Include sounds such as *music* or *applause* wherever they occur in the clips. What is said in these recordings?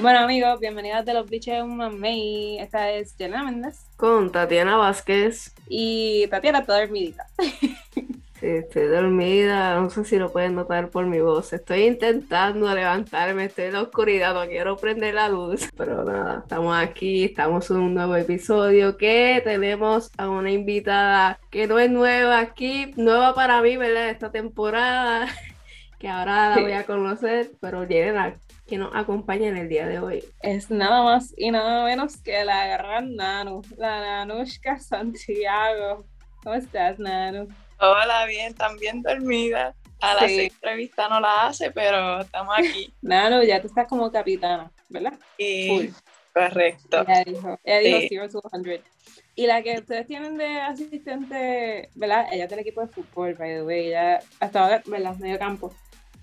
Bueno amigos, bienvenidos de los Bleachers Mamey. Esta es Jenna Méndez. Con Tatiana Vázquez. Y Tatiana está dormidita. *laughs* Sí, estoy dormida, no sé si lo pueden notar por mi voz. Estoy intentando levantarme, estoy en la oscuridad, no quiero prender la luz. Pero nada, estamos aquí, estamos en un nuevo episodio que tenemos a una invitada que no es nueva aquí, nueva para mí, ¿verdad? Esta temporada, *laughs* que ahora la voy a conocer, pero Jenna, que nos acompaña en el día de hoy. Es nada más y nada menos que la gran Nanu, la Nanushka Santiago. ¿Cómo estás, Nanu? Hola, bien, también dormida. A la entrevista no la hace, pero estamos aquí. *laughs* Nanu, ya tú estás como capitana, ¿verdad? Sí, correcto. Ella dijo, ella dijo 0 100. Y la que ustedes tienen de asistente, ¿verdad? Ella es del equipo de fútbol, by the way. Ella hasta ahora, ¿verdad? Medio campo.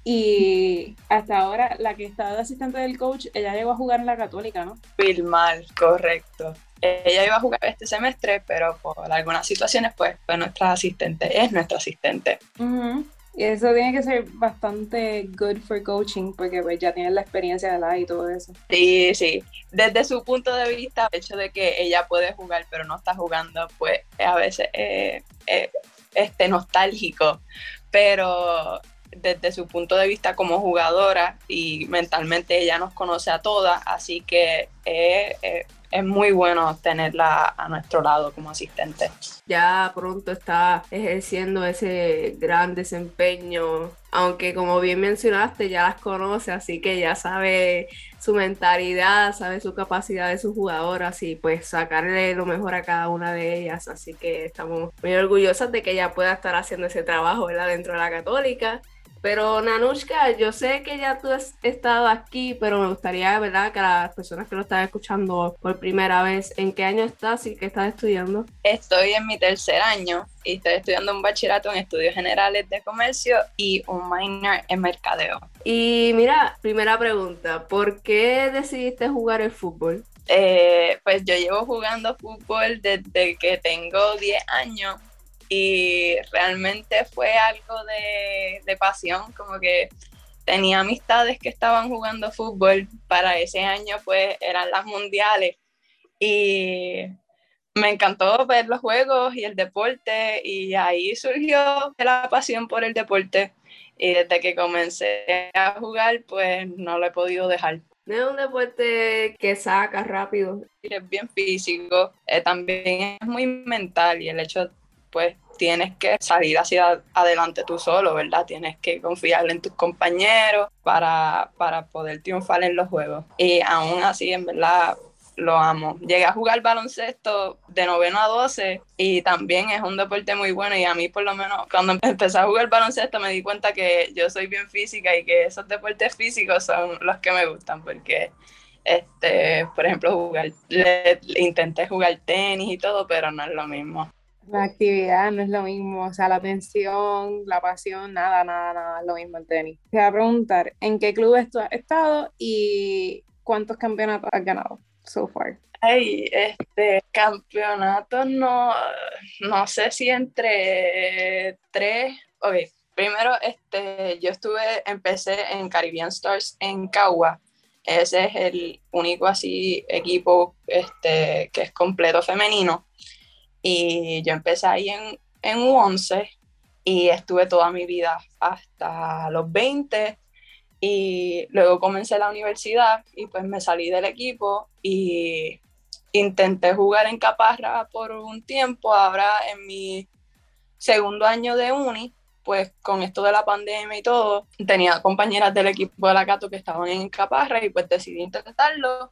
Y hasta ahora, la que está de asistente del coach, ella llegó a jugar en la Católica, ¿no? Filmal, correcto. Ella iba a jugar este semestre, pero por algunas situaciones, pues, fue nuestra asistente, es nuestra asistente. Y eso tiene que ser bastante good for coaching, porque pues ya tiene la experiencia de la y todo eso. Sí, sí. Desde su punto de vista, el hecho de que ella puede jugar, pero no está jugando, pues a veces es este, nostálgico. Pero desde su punto de vista como jugadora y mentalmente ella nos conoce a todas, así que es, es, muy bueno tenerla a nuestro lado como asistente. Ya pronto está ejerciendo ese gran desempeño, aunque como bien mencionaste ya las conoce, así que ya sabe su mentalidad, sabe su capacidad de su jugadoras y pues sacarle lo mejor a cada una de ellas, así que estamos muy orgullosas de que ella pueda estar haciendo ese trabajo dentro de la católica pero Nanushka, yo sé que ya tú has estado aquí, pero me gustaría, ¿verdad?, que las personas que lo están escuchando por primera vez, ¿en qué año estás y qué estás estudiando? Estoy en mi tercer año y estoy estudiando un bachillerato en estudios generales de comercio y un minor en mercadeo. Y mira, primera pregunta, ¿por qué decidiste jugar el fútbol? Eh, pues yo llevo jugando fútbol desde que tengo 10 años y realmente fue algo de, pasión, como que tenía amistades que estaban jugando fútbol para ese año, pues eran las mundiales y me encantó ver los juegos y el deporte y ahí surgió la pasión por el deporte y desde que comencé a jugar pues no lo he podido dejar. Es un deporte que saca rápido. Es bien físico, eh, también es muy mental y el hecho pues tienes que salir hacia adelante tú solo, ¿verdad? Tienes que confiar en tus compañeros para, para poder triunfar en los juegos. Y aún así, en verdad, lo amo. Llegué a jugar baloncesto de noveno a 12 y también es un deporte muy bueno y a mí por lo menos cuando empecé a jugar baloncesto me di cuenta que yo soy bien física y que esos deportes físicos son los que me gustan porque este, por ejemplo, jugar, intenté jugar tenis y todo, pero no es lo mismo. La actividad no es lo mismo, o sea, la atención, la pasión, nada, nada, nada es lo mismo el tenis. Te voy a preguntar, ¿en qué clubes tú has estado y cuántos campeonatos has ganado so far? Ay, este, campeonatos no, no sé si entre tres, ok, primero, este, yo estuve, empecé en Caribbean Stars en Cagua, ese es el único así equipo este, que es completo femenino y yo empecé ahí en, en U11 y estuve toda mi vida hasta los 20 y luego comencé la universidad y pues me salí del equipo y intenté jugar en Caparra por un tiempo, ahora en mi segundo año de uni, pues con esto de la pandemia y todo, tenía compañeras del equipo de la Cato que estaban en Caparra y pues decidí intentarlo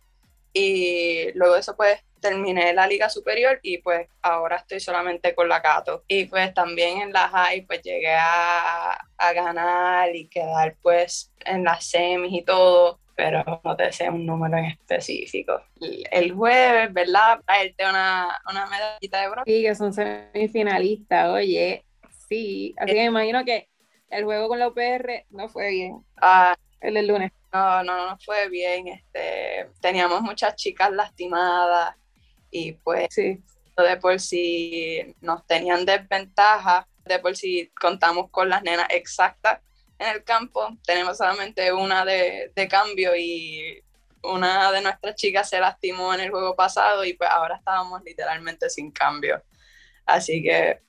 y luego eso pues terminé la liga superior y pues ahora estoy solamente con la Cato. Y pues también en la high pues llegué a, a ganar y quedar pues en las semis y todo, pero no te sé un número en específico. El jueves, ¿verdad? Traerte una, una medallita de bronce. Sí, que son semifinalistas, oye, sí. Así que me imagino que el juego con la UPR no fue bien. Ah, el del lunes. No, no, no fue bien. Este, teníamos muchas chicas lastimadas y pues de por si nos tenían desventaja, de por si contamos con las nenas exactas en el campo, tenemos solamente una de, cambio y una de nuestras chicas se lastimó en el juego pasado y pues ahora estábamos literalmente sin cambio. Así que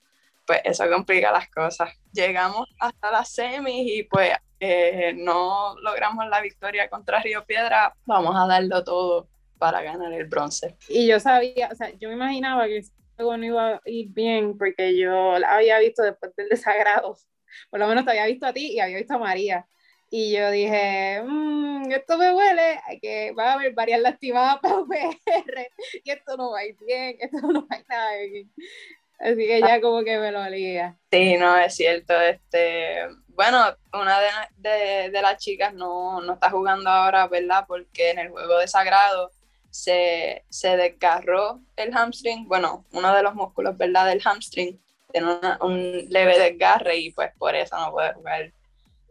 pues eso complica las cosas. Llegamos hasta las semis y pues eh, no logramos la victoria contra Río Piedra, vamos a darlo todo para ganar el bronce. Y yo sabía, o sea, yo me imaginaba que juego no iba a ir bien porque yo la había visto después del desagrado. *laughs* Por lo menos te había visto a ti y había visto a María. Y yo dije, mmm, esto me huele, que va a haber varias lastimadas para UPR *laughs* y esto no va a ir bien, esto no va a ir nada bien. Así que ya como que me lo olía. Sí, no, es cierto. Este, bueno, una de, de, las chicas no, no, está jugando ahora, ¿verdad? Porque en el juego de Sagrado se, se desgarró el hamstring, bueno, uno de los músculos, ¿verdad? Del hamstring, tiene un leve desgarre y pues por eso no puede jugar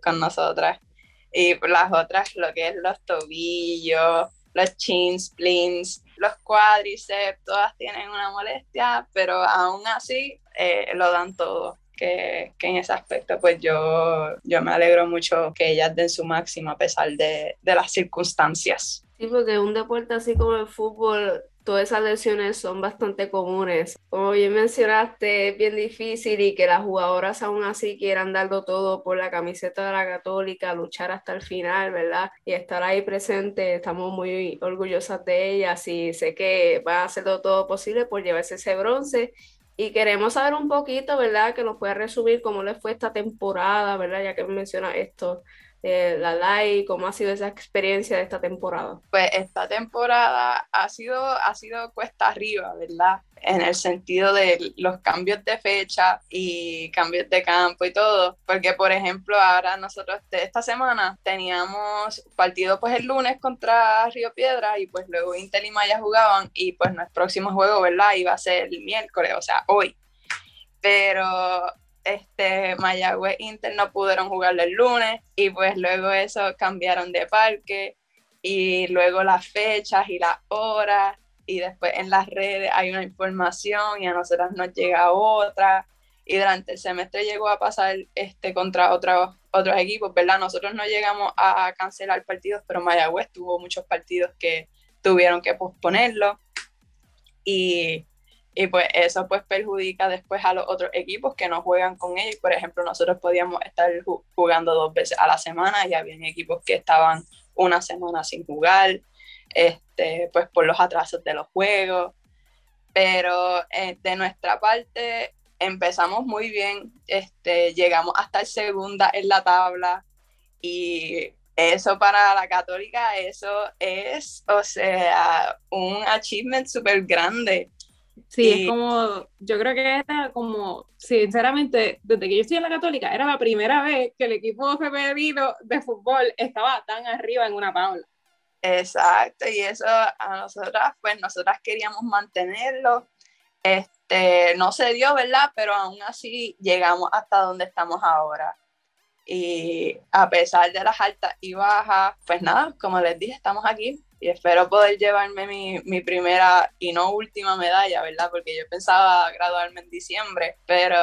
con nosotras. Y las otras, lo que es los tobillos, los chin splints, los cuádriceps, todas tienen una molestia, pero aún así eh, lo dan todo. Que, que, en ese aspecto pues yo, yo me alegro mucho que ellas den su máximo a pesar de, de las circunstancias. Sí, porque un deporte así como el fútbol todas esas lesiones son bastante comunes. Como bien mencionaste, es bien difícil y que las jugadoras aún así quieran darlo todo por la camiseta de la católica, luchar hasta el final, ¿verdad? Y estar ahí presente, estamos muy orgullosas de ellas y sé que van a hacerlo todo posible por llevarse ese bronce. Y queremos saber un poquito, ¿verdad? Que nos pueda resumir cómo les fue esta temporada, ¿verdad? Ya que menciona esto eh, la DAI, cómo ha sido esa experiencia de esta temporada. Pues esta temporada ha sido, ha sido cuesta arriba, ¿verdad? En el sentido de los cambios de fecha y cambios de campo y todo, porque por ejemplo ahora nosotros esta semana teníamos partido pues el lunes contra Río Piedra y pues luego Intel y Maya jugaban y pues nuestro próximo juego, ¿verdad? Iba a ser el miércoles, o sea, hoy. Pero este, Mayagüez Inter no pudieron jugar el lunes y pues luego eso cambiaron de parque y luego las fechas y las horas y después en las redes hay una información y a nosotras nos llega otra y durante el semestre llegó a pasar este contra otros otros equipos, ¿verdad? Nosotros no llegamos a cancelar partidos, pero Mayagüez tuvo muchos partidos que tuvieron que posponerlo y y pues eso pues perjudica después a los otros equipos que no juegan con ellos. Por ejemplo, nosotros podíamos estar jugando dos veces a la semana y había equipos que estaban una semana sin jugar, este, pues por los atrasos de los juegos. Pero eh, de nuestra parte empezamos muy bien, este, llegamos hasta el segunda en la tabla y eso para la católica, eso es, o sea, un achievement súper grande Sí, es como, yo creo que era como, sinceramente, desde que yo estoy en la católica, era la primera vez que el equipo femenino de fútbol estaba tan arriba en una tabla. Exacto, y eso a nosotras, pues nosotras queríamos mantenerlo. Este, no se dio, ¿verdad? Pero aún así llegamos hasta donde estamos ahora. Y a pesar de las altas y bajas, pues nada, como les dije, estamos aquí y espero poder llevarme mi, mi, primera y no última medalla, ¿verdad? Porque yo pensaba graduarme en diciembre, pero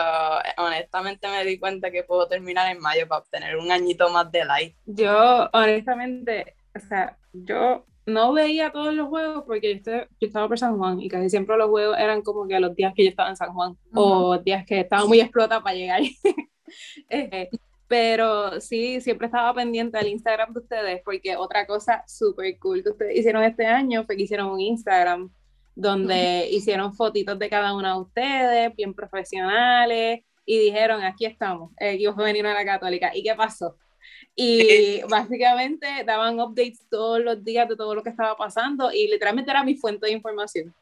honestamente me di cuenta que puedo terminar en mayo para obtener un añito más de light. Yo, honestamente, o sea, yo no veía todos los juegos porque yo, estaba por San Juan y casi siempre los juegos eran como que los días que yo estaba en San Juan o días que estaba muy explota para llegar. *laughs* eh, pero sí, siempre estaba pendiente del Instagram de ustedes, porque otra cosa súper cool que ustedes hicieron este año fue que hicieron un Instagram donde hicieron fotitos de cada una de ustedes, bien profesionales, y dijeron, aquí estamos, el equipo femenino de la católica. ¿Y qué pasó? Y básicamente daban updates todos los días de todo lo que estaba pasando y literalmente era mi fuente de información.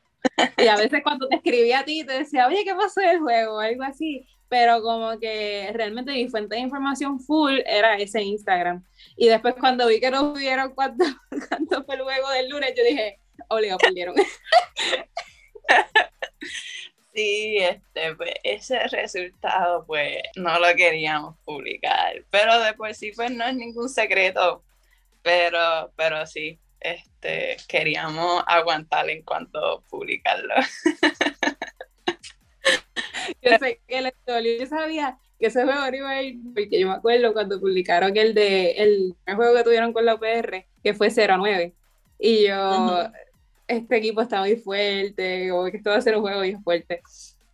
Y a veces cuando te escribía a ti, te decía, oye, ¿qué pasó del juego? Algo así pero como que realmente mi fuente de información full era ese Instagram. Y después cuando vi que no vieron cuánto, *laughs* cuánto fue luego del lunes, yo dije, obligado, perdieron. Sí, este, pues, ese resultado pues no lo queríamos publicar, pero después sí pues no es ningún secreto, pero, pero sí, este, queríamos aguantar en cuanto publicarlo. *laughs* yo sé que el yo sabía que ese juego iba a ir, porque yo me acuerdo cuando publicaron el de el, juego que tuvieron con la UPR, que fue 0-9. Y yo, este equipo está muy fuerte, como que esto va a ser un juego bien fuerte.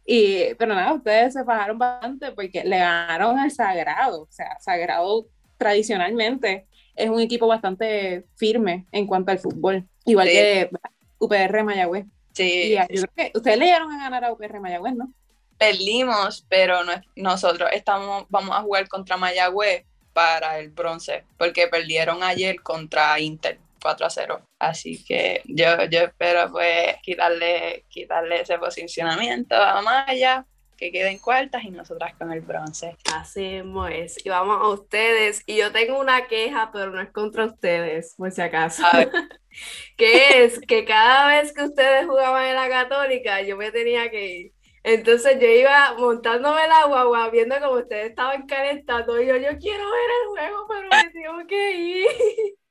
Y, pero nada, ustedes se bajaron bastante porque le ganaron al Sagrado. O sea, Sagrado tradicionalmente es un equipo bastante firme en cuanto al fútbol, igual que UPR Mayagüez. Sí. Y yo creo que ustedes le dieron a ganar a UPR Mayagüez, ¿no? Perdimos, pero no, nosotros estamos, vamos a jugar contra Mayagüez para el bronce, porque perdieron ayer contra Inter 4 a 0. Así que yo, yo espero pues quitarle, quitarle ese posicionamiento a Maya, que queden cuartas y nosotras con el bronce. Hacemos eso. Y vamos a ustedes. Y yo tengo una queja, pero no es contra ustedes, por si acaso. *laughs* que es que cada vez que ustedes jugaban en la católica, yo me tenía que ir. Entonces yo iba montándome la guagua, viendo como ustedes estaban calentando, y yo, yo quiero ver el juego, pero me tengo que ir. *laughs*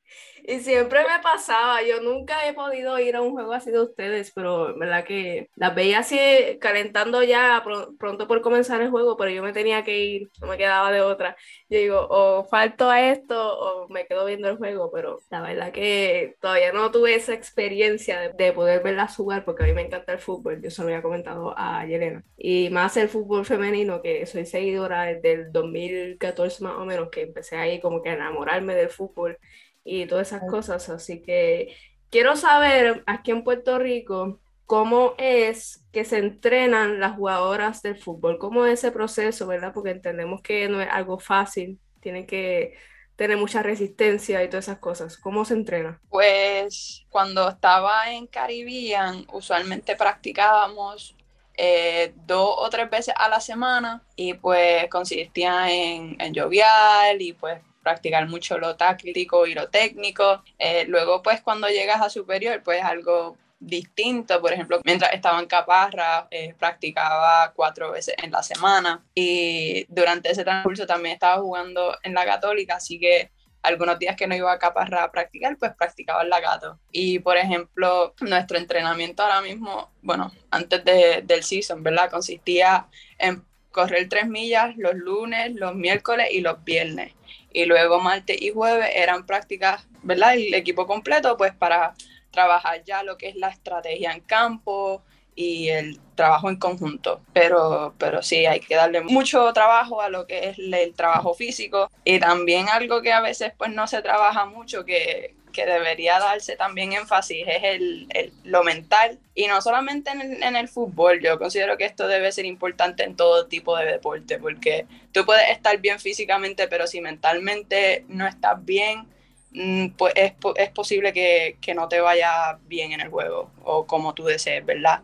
Y siempre me pasaba, yo nunca he podido ir a un juego así de ustedes, pero verdad que las veía así calentando ya pronto por comenzar el juego, pero yo me tenía que ir, no me quedaba de otra. Yo digo, o falto a esto o me quedo viendo el juego, pero la verdad que todavía no tuve esa experiencia de, de poder verlas jugar porque a mí me encanta el fútbol, yo se lo había comentado a Yelena. Y más el fútbol femenino, que soy seguidora desde el 2014 más o menos, que empecé ahí como que a enamorarme del fútbol y todas esas cosas. Así que quiero saber aquí en Puerto Rico cómo es que se entrenan las jugadoras del fútbol, cómo es ese proceso, ¿verdad? Porque entendemos que no es algo fácil, tienen que tener mucha resistencia y todas esas cosas. ¿Cómo se entrena? Pues cuando estaba en Caribbean, usualmente practicábamos eh, dos o tres veces a la semana y pues consistía en, en lloviar y pues practicar mucho lo táctico y lo técnico. Eh, luego, pues cuando llegas a superior, pues algo distinto. Por ejemplo, mientras estaba en Caparra, eh, practicaba cuatro veces en la semana y durante ese transcurso también estaba jugando en la católica, así que algunos días que no iba a Caparra a practicar, pues practicaba en la Gato. Y por ejemplo, nuestro entrenamiento ahora mismo, bueno, antes de, del season, ¿verdad? Consistía en correr tres millas los lunes, los miércoles y los viernes y luego martes y jueves eran prácticas, ¿verdad? El equipo completo, pues para trabajar ya lo que es la estrategia en campo y el trabajo en conjunto. Pero, pero sí, hay que darle mucho trabajo a lo que es el trabajo físico y también algo que a veces pues no se trabaja mucho, que, que debería darse también énfasis es el, el, lo mental y no solamente en el, en el, fútbol, yo considero que esto debe ser importante en todo tipo de deporte porque tú puedes estar bien físicamente pero si mentalmente no estás bien mm, pues es, es posible que, que no te vaya bien en el juego o como tú desees, ¿verdad?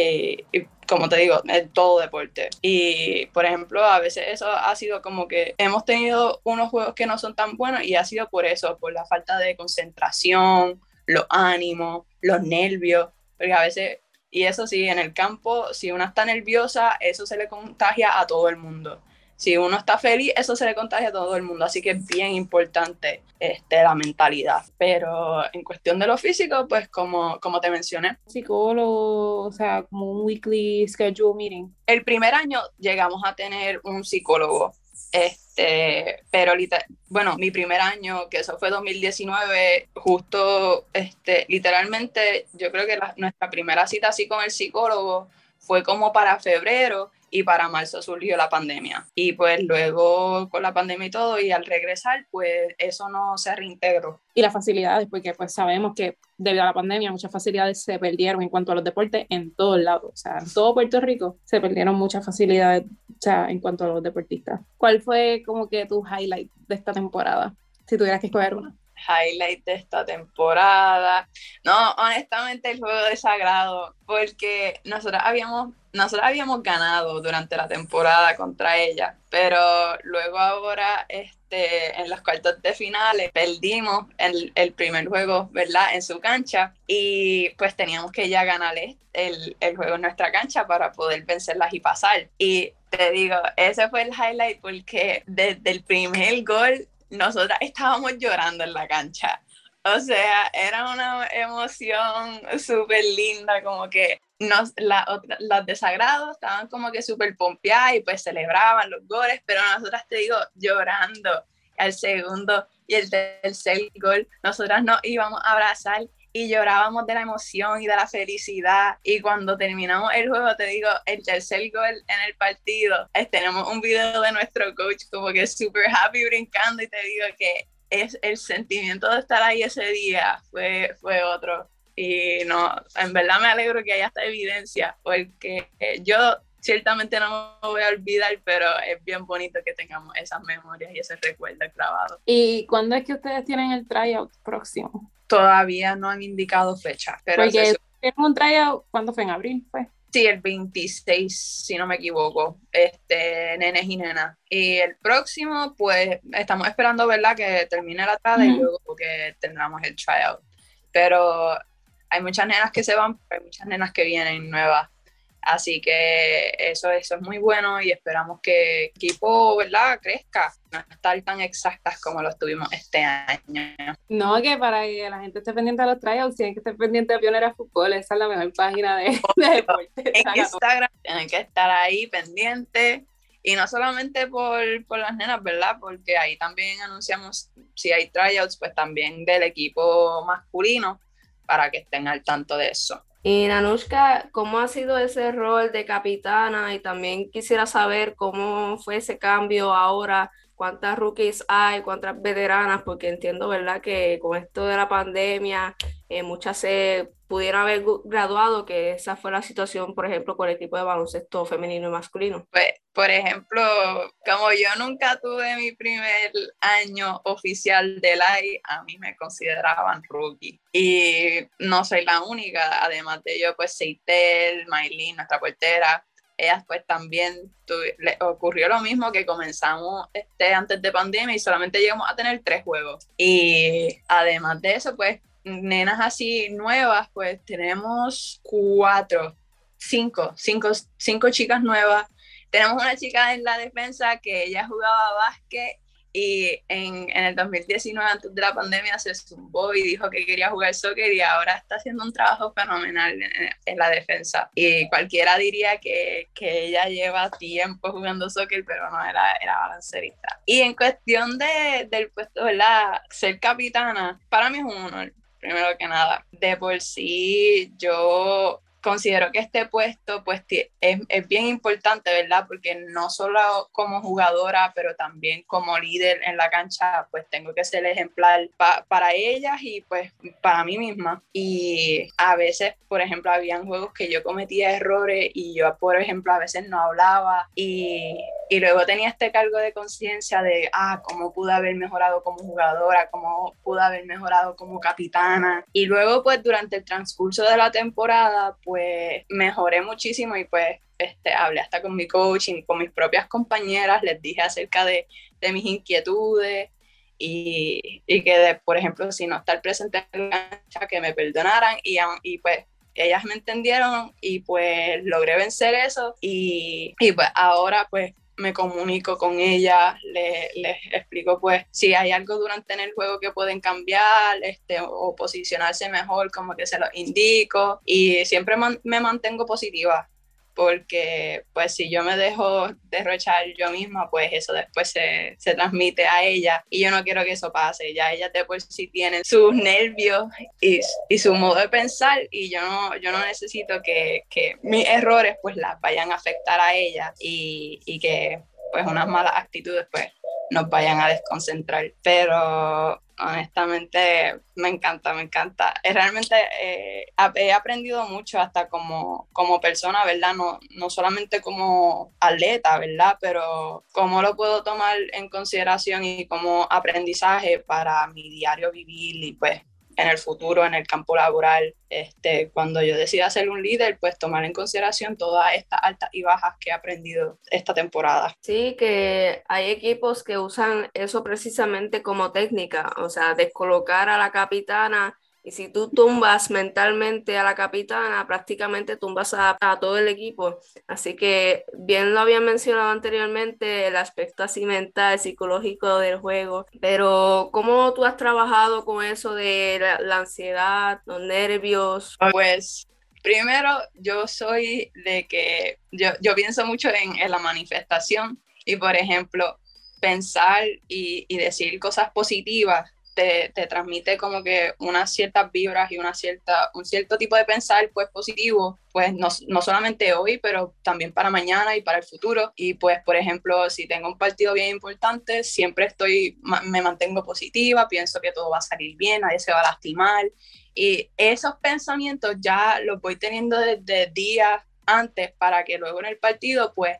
Eh, y como te digo, en todo deporte. Y, por ejemplo, a veces eso ha sido como que hemos tenido unos juegos que no son tan buenos y ha sido por eso, por la falta de concentración, los ánimos, los nervios, porque a veces, y eso sí, en el campo, si una está nerviosa, eso se le contagia a todo el mundo si uno está feliz, eso se le contagia a todo el mundo. Así que es bien importante este, la mentalidad. Pero en cuestión de lo físico, pues como, como te mencioné. Psicólogo, o sea, como un weekly schedule meeting. El primer año llegamos a tener un psicólogo. Este, pero bueno, mi primer año, que eso fue 2019, justo, este, literalmente, yo creo que la, nuestra primera cita así con el psicólogo fue como para febrero y para marzo surgió la pandemia. Y pues luego con la pandemia y todo, y al regresar, pues eso no se reintegró. Y las facilidades, porque pues sabemos que debido a la pandemia muchas facilidades se perdieron en cuanto a los deportes en todos lados. O sea, en todo Puerto Rico se perdieron muchas facilidades o sea, en cuanto a los deportistas. ¿Cuál fue como que tu highlight de esta temporada? Si tuvieras que escoger una highlight de esta temporada. No, honestamente el juego de Sagrado, porque nosotros habíamos, nosotros habíamos ganado durante la temporada contra ella, pero luego ahora este, en los cuartos de finales perdimos el, el primer juego, ¿verdad? En su cancha y pues teníamos que ya ganarle el, el juego en nuestra cancha para poder vencerlas y pasar. Y te digo, ese fue el highlight porque desde el primer gol nosotras estábamos llorando en la cancha. O sea, era una emoción súper linda, como que nos, la, desagrados estaban como que súper pompeadas y pues celebraban los goles, pero nosotras te digo, llorando. al segundo y el tercer gol, nosotras nos íbamos a abrazar y llorábamos de la emoción y de la felicidad. Y cuando terminamos el juego, te digo, el tercer gol en el partido, tenemos un video de nuestro coach como que súper happy brincando y te digo que es el sentimiento de estar ahí ese día fue, fue otro. Y no, en verdad me alegro que haya esta evidencia, porque yo ciertamente no me voy a olvidar, pero es bien bonito que tengamos esas memorias y ese recuerdo grabado. ¿Y cuándo es que ustedes tienen el tryout próximo? Todavía no han indicado fecha, pero Porque un tryout, ¿cuándo fue? ¿En abril fue? Sí, el 26, si no me equivoco, este, nenes y nenas. Y el próximo, pues, estamos esperando, ¿verdad?, que termine la tarde y luego que tendremos el tryout. Pero hay muchas nenas que se van, pero hay muchas nenas que vienen nuevas. Así que eso, eso es muy bueno y esperamos que el equipo ¿verdad? crezca, no estar tan exactas como lo tuvimos este año. No, que para que la gente esté pendiente de los tryouts, tienen que estar pendiente de Pionera Fútbol, esa es la mejor página de, *laughs* deporte. En Instagram tienen que estar ahí pendientes. Y no solamente por, por, las nenas, ¿verdad? Porque ahí también anunciamos, si hay tryouts, pues también del equipo masculino, para que estén al tanto de eso. Y Nanushka, ¿cómo ha sido ese rol de capitana? Y también quisiera saber cómo fue ese cambio ahora, cuántas rookies hay, cuántas veteranas, porque entiendo, ¿verdad?, que con esto de la pandemia, eh, muchas se pudieron haber graduado, que esa fue la situación, por ejemplo, con el equipo de baloncesto femenino y masculino. Pues, por ejemplo, como yo nunca tuve mi primer año oficial de LAI, a mí me consideraban rookie. Y no soy la única, además de yo, pues Seitel, Maylin, nuestra portera, ellas pues también le ocurrió lo mismo que comenzamos este, antes de pandemia y solamente llegamos a tener tres juegos. Y además de eso, pues nenas así nuevas, pues tenemos cuatro, cinco, cinco, cinco chicas nuevas. Tenemos una chica en la defensa que ella jugaba básquet y en, en, el 2019, antes de la pandemia, se zumbó y dijo que quería jugar soccer y ahora está haciendo un trabajo fenomenal en, la defensa. Y cualquiera diría que, que, ella lleva tiempo jugando soccer, pero no, era, era balancerista. Y en cuestión de, del puesto, ¿verdad? Ser capitana, para mí es un honor primero que nada. De por sí, yo considero que este puesto pues es, es, bien importante, ¿verdad? Porque no solo como jugadora, pero también como líder en la cancha, pues tengo que ser ejemplar para ellas y pues para mí misma. Y a veces, por ejemplo, habían juegos que yo cometía errores y yo, por ejemplo, a veces no hablaba y, y luego tenía este cargo de conciencia de, ah, cómo pude haber mejorado como jugadora, cómo pude haber mejorado como capitana. Y luego, pues durante el transcurso de la temporada, pues mejoré muchísimo y pues este, hablé hasta con mi coaching, con mis propias compañeras, les dije acerca de, de mis inquietudes y, y, que, por ejemplo, si no estar presente en la cancha, que me perdonaran y, y pues ellas me entendieron y pues logré vencer eso y, y pues ahora pues me comunico con ella, les, explico pues si hay algo durante el juego que pueden cambiar este, o posicionarse mejor, como que se lo indico y siempre me mantengo positiva porque pues si yo me dejo derrochar yo misma, pues eso después se, se, transmite a ella y yo no quiero que eso pase, ya ella después sí tiene sus nervios y, y, su modo de pensar y yo no, yo no necesito que, que mis errores pues las vayan a afectar a ella y, y que pues unas malas actitudes pues nos vayan a desconcentrar, pero honestamente me encanta, me encanta. Realmente eh, he aprendido mucho hasta como, como persona, ¿verdad? No, no solamente como atleta, ¿verdad? Pero cómo lo puedo tomar en consideración y como aprendizaje para mi diario vivir y pues en el futuro, en el campo laboral, este, cuando yo decida ser un líder, pues tomar en consideración todas estas altas y bajas que he aprendido esta temporada. Sí, que hay equipos que usan eso precisamente como técnica, o sea, descolocar a la capitana y si tú tumbas mentalmente a la capitana, prácticamente tumbas a, todo el equipo. Así que bien lo había mencionado anteriormente, el aspecto así mental, psicológico del juego. Pero ¿cómo tú has trabajado con eso de la, ansiedad, los nervios? Pues primero yo soy de que yo, yo pienso mucho en, en la manifestación y por ejemplo pensar y, y decir cosas positivas te, te, transmite como que unas ciertas vibras y una cierta, un cierto tipo de pensar pues positivo, pues no, no, solamente hoy, pero también para mañana y para el futuro. Y pues, por ejemplo, si tengo un partido bien importante, siempre estoy, me mantengo positiva, pienso que todo va a salir bien, nadie se va a lastimar. Y esos pensamientos ya los voy teniendo desde días antes para que luego en el partido pues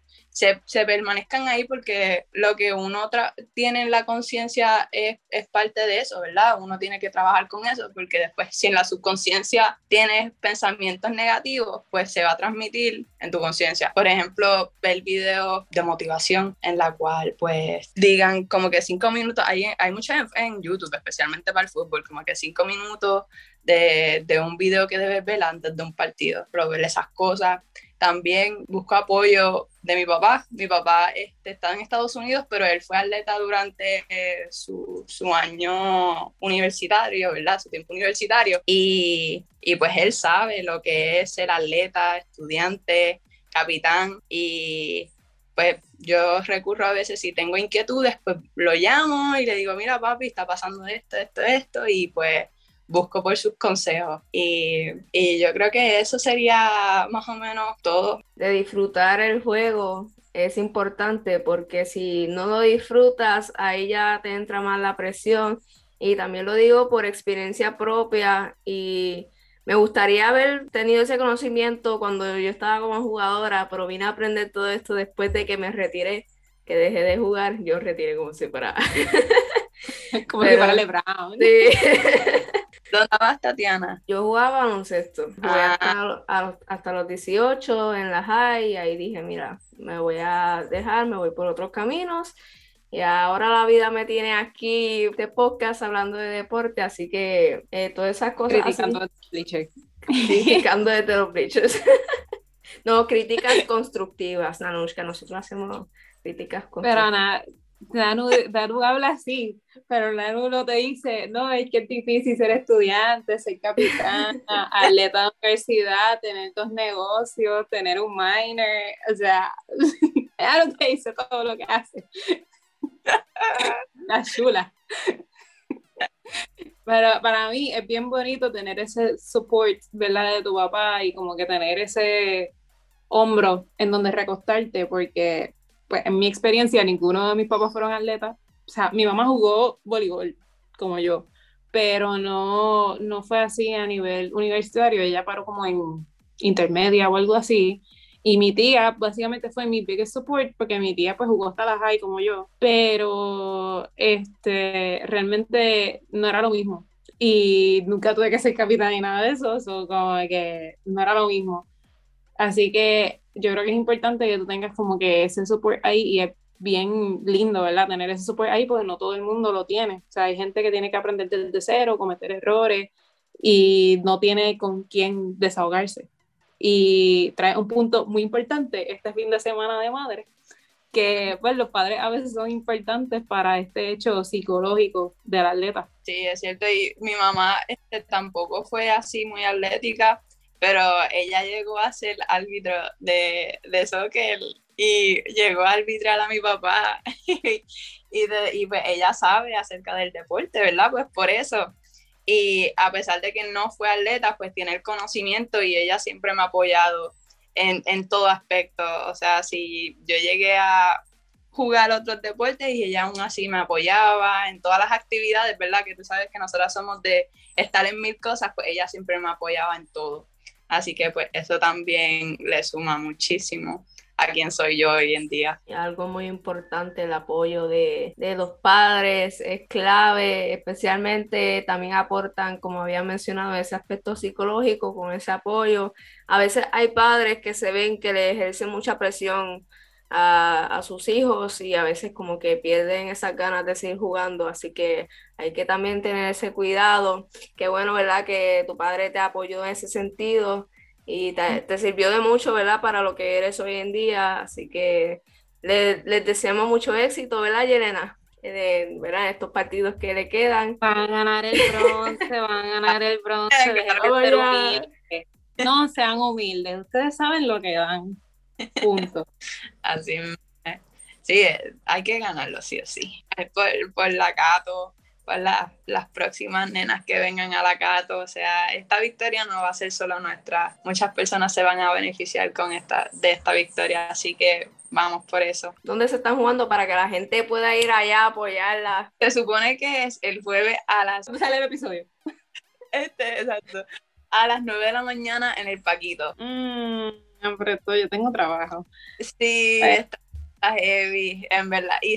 se, permanezcan ahí porque lo que uno tiene en la conciencia es, parte de eso, ¿verdad? Uno tiene que trabajar con eso porque después si en la subconsciencia tienes pensamientos negativos, pues se va a transmitir en tu conciencia. Por ejemplo, ver videos de motivación en la cual pues digan como que cinco minutos, hay, hay mucho en, en YouTube, especialmente para el fútbol, como que cinco minutos de, de, un video que debes ver antes de un partido, pero ver esas cosas. También busco apoyo de mi papá. Mi papá este, está en Estados Unidos, pero él fue atleta durante eh, su, su, año universitario, ¿verdad? Su tiempo universitario. Y, y pues él sabe lo que es ser atleta, estudiante, capitán. Y pues yo recurro a veces si tengo inquietudes, pues lo llamo y le digo, mira papi, está pasando esto, esto, esto, y pues busco por sus consejos. Y, y, yo creo que eso sería más o menos todo. De disfrutar el juego es importante porque si no lo disfrutas, ahí ya te entra más la presión. Y también lo digo por experiencia propia y me gustaría haber tenido ese conocimiento cuando yo estaba como jugadora, pero vine a aprender todo esto después de que me retiré, que dejé de jugar, yo retiré como si para... *laughs* como si para LeBron. Sí. *laughs* ¿Dónde vas, Tatiana? Yo jugaba baloncesto. Ah. hasta, hasta, los 18 en la high y ahí dije, mira, me voy a dejar, me voy por otros caminos. Y ahora la vida me tiene aquí de podcast hablando de deporte, así que eh, todas esas cosas. Criticando *laughs* los bleachers. Criticando desde los *laughs* bleachers. no, críticas constructivas, Nanushka. Nosotros hacemos críticas constructivas. Pero nada, Danu, Danu, habla así, pero Danu no te dice, no, es que es difícil ser estudiante, ser capitán, atleta de universidad, tener dos negocios, tener un minor, o sea, *laughs* no te dice todo lo que hace. La chula. Pero para mí es bien bonito tener ese support, ¿verdad? De tu papá y como que tener ese hombro en donde recostarte, porque pues en mi experiencia, ninguno de mis papás fueron atletas. O sea, mi mamá jugó voleibol, como yo, pero no, no fue así a nivel universitario. Ella paró como en intermedia o algo así. Y mi tía básicamente fue mi biggest support porque mi tía pues jugó hasta la high como yo, pero este, realmente no era lo mismo. Y nunca tuve que ser capitán ni nada de eso, eso como que no era lo mismo. Así que yo creo que es importante que tú tengas como que ese support ahí y es bien lindo, ¿verdad? Tener ese support ahí porque no todo el mundo lo tiene. O sea, hay gente que tiene que aprender desde cero, cometer errores y no tiene con quién desahogarse. Y trae un punto muy importante este fin de semana de madre, que pues los padres a veces son importantes para este hecho psicológico del atleta. Sí, es cierto, y mi mamá este, tampoco fue así muy atlética, pero ella llegó a ser árbitro de, de soccer y llegó a arbitrar a mi papá *laughs* y, de, y pues ella sabe acerca del deporte, ¿verdad? Pues por eso. Y a pesar de que no fue atleta, pues tiene el conocimiento y ella siempre me ha apoyado en, en todo aspecto. O sea, si yo llegué a jugar otros deportes y ella aún así me apoyaba en todas las actividades, ¿verdad? Que tú sabes que nosotras somos de estar en mil cosas, pues ella siempre me apoyaba en todo. Así que pues eso también le suma muchísimo a quien soy yo hoy en día. Algo muy importante, el apoyo de, de, los padres es clave, especialmente también aportan, como había mencionado, ese aspecto psicológico con ese apoyo. A veces hay padres que se ven que le ejercen mucha presión a, sus hijos y a veces como que pierden esas ganas de seguir jugando, así que hay que también tener ese cuidado. Qué bueno, ¿verdad? Que tu padre te apoyó en ese sentido y te, sirvió de mucho, ¿verdad? Para lo que eres hoy en día, así que les deseamos mucho éxito, ¿verdad, Yelena? De, ¿verdad? Estos partidos que le quedan. Van a ganar el bronce, van a ganar el *laughs* bronce. No sean humildes, ustedes saben lo que dan. Punto. *laughs* Así Sí, hay que ganarlo sí o sí. Por, por la Cato, por las próximas nenas que vengan a la Cato. O sea, esta victoria no va a ser solo nuestra. Muchas personas se van a beneficiar con esta, de esta victoria. Así que vamos por eso. ¿Dónde se están jugando para que la gente pueda ir allá a apoyarla? Se supone que es el jueves a las... ¿Dónde sale el episodio? *laughs* Este, exacto. A las 9 de la mañana en el Paquito. Mmm, pero yo tengo trabajo. Sí, está, heavy, en verdad. Y,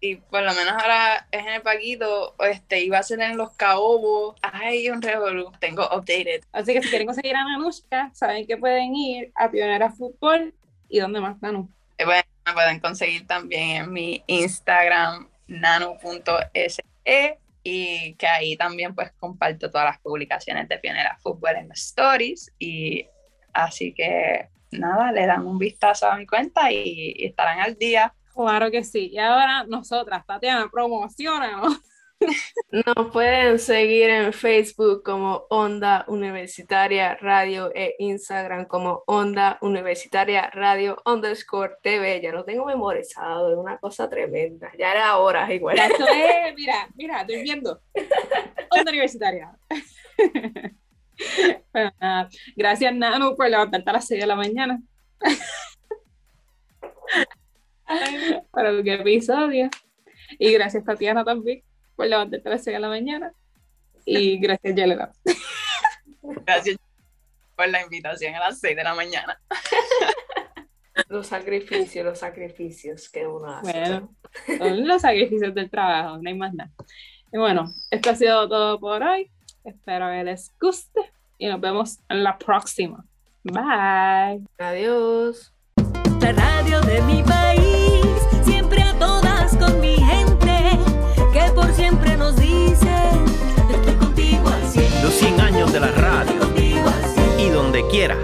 y por lo menos ahora es en el Paquito, este, iba a ser en Los Caobos. Ay, un revolú. Tengo updated. Así que si quieren conseguir a Nanushka, saben que pueden ir a Pionera Fútbol. ¿Y dónde más, Nanu? Eh, bueno, me pueden conseguir también en mi Instagram, nano.se y que ahí también pues comparto todas las publicaciones de Pionera Fútbol en las stories y así que nada, le dan un vistazo a mi cuenta y, estarán al día. Claro que sí. Y ahora nosotras, Tatiana, promociona. *laughs* Nos pueden seguir en Facebook como Onda Universitaria Radio e Instagram como Onda Universitaria Radio underscore TV. Ya lo tengo memorizado, es una cosa tremenda. Ya era hora igual. Esto es, mira, mira, estoy viendo. Onda Universitaria. *laughs* *laughs* gracias, Nano, por levantarte a las 6 de la mañana. para el episodio. Y gracias, Tatiana, también por levantarte a las 6 de la mañana. Y gracias, Yelena. Gracias por la invitación a las 6 de la mañana. Los sacrificios, los sacrificios que uno hace. Bueno, son los sacrificios del trabajo, no hay más nada. Y bueno, esto ha sido todo por hoy. Espero que les guste y nos vemos en la próxima. Bye. Adiós. La radio de mi país, siempre a todas con mi gente, que por siempre nos dice, estoy contigo al cielo. Los 100 años de la radio. Y donde quiera